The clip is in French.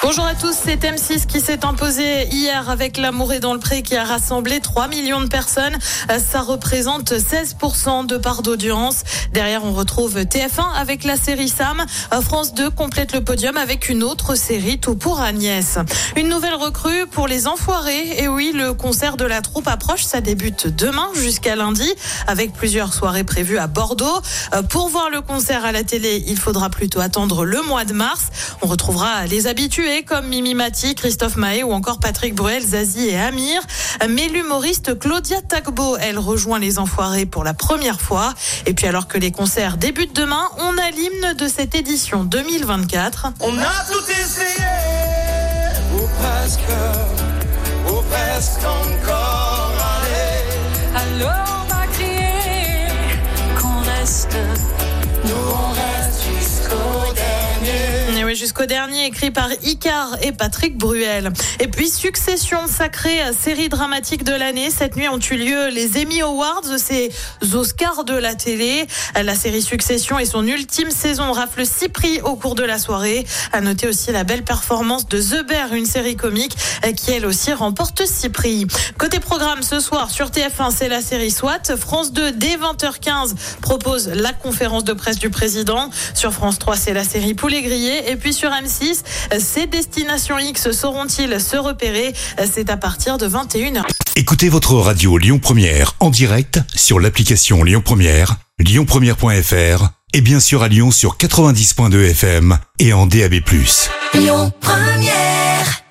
Bonjour à tous, c'est M6 qui s'est imposé hier avec L'amour est dans le pré qui a rassemblé 3 millions de personnes. Euh, Ça représente 16% de part d'audience. Derrière, on retrouve TF1 avec la série Sam. Euh, France 2 complète le podium avec une autre série, Tout pour Agnès. Une nouvelle recrue pour les enfoirés. Et oui, le concert de la troupe approche. Ça débute demain jusqu'à lundi avec plusieurs soirées prévues à Bordeaux. Euh, Pour voir le concert à la télé, il faudra plutôt attendre le mois de mars. On retrouvera les comme Mimi Mati, Christophe Mahé ou encore Patrick Bruel, Zazie et Amir. Mais l'humoriste Claudia Tagbo, elle rejoint les Enfoirés pour la première fois. Et puis alors que les concerts débutent demain, on a l'hymne de cette édition 2024. On a tout essayé, ou presque, ou presque encore. Allez, Alors on va crier qu'on reste, jusqu'au dernier, écrit par Icar et Patrick Bruel. Et puis, succession sacrée, série dramatique de l'année. Cette nuit ont eu lieu les Emmy Awards, ces Oscars de la télé. La série Succession et son ultime saison rafle six prix au cours de la soirée. À noter aussi la belle performance de The Bear, une série comique qui elle aussi remporte six prix. Côté programme, ce soir sur TF1, c'est la série SWAT. France 2, dès 20h15, propose la conférence de presse du président. Sur France 3, c'est la série Poulet grillé. Puis sur M6, ces destinations X sauront-ils se repérer? C'est à partir de 21h. Écoutez votre radio Lyon Première en direct sur l'application Lyon Première, lyonpremière.fr et bien sûr à Lyon sur 90.2 FM et en DAB+. Lyon Première.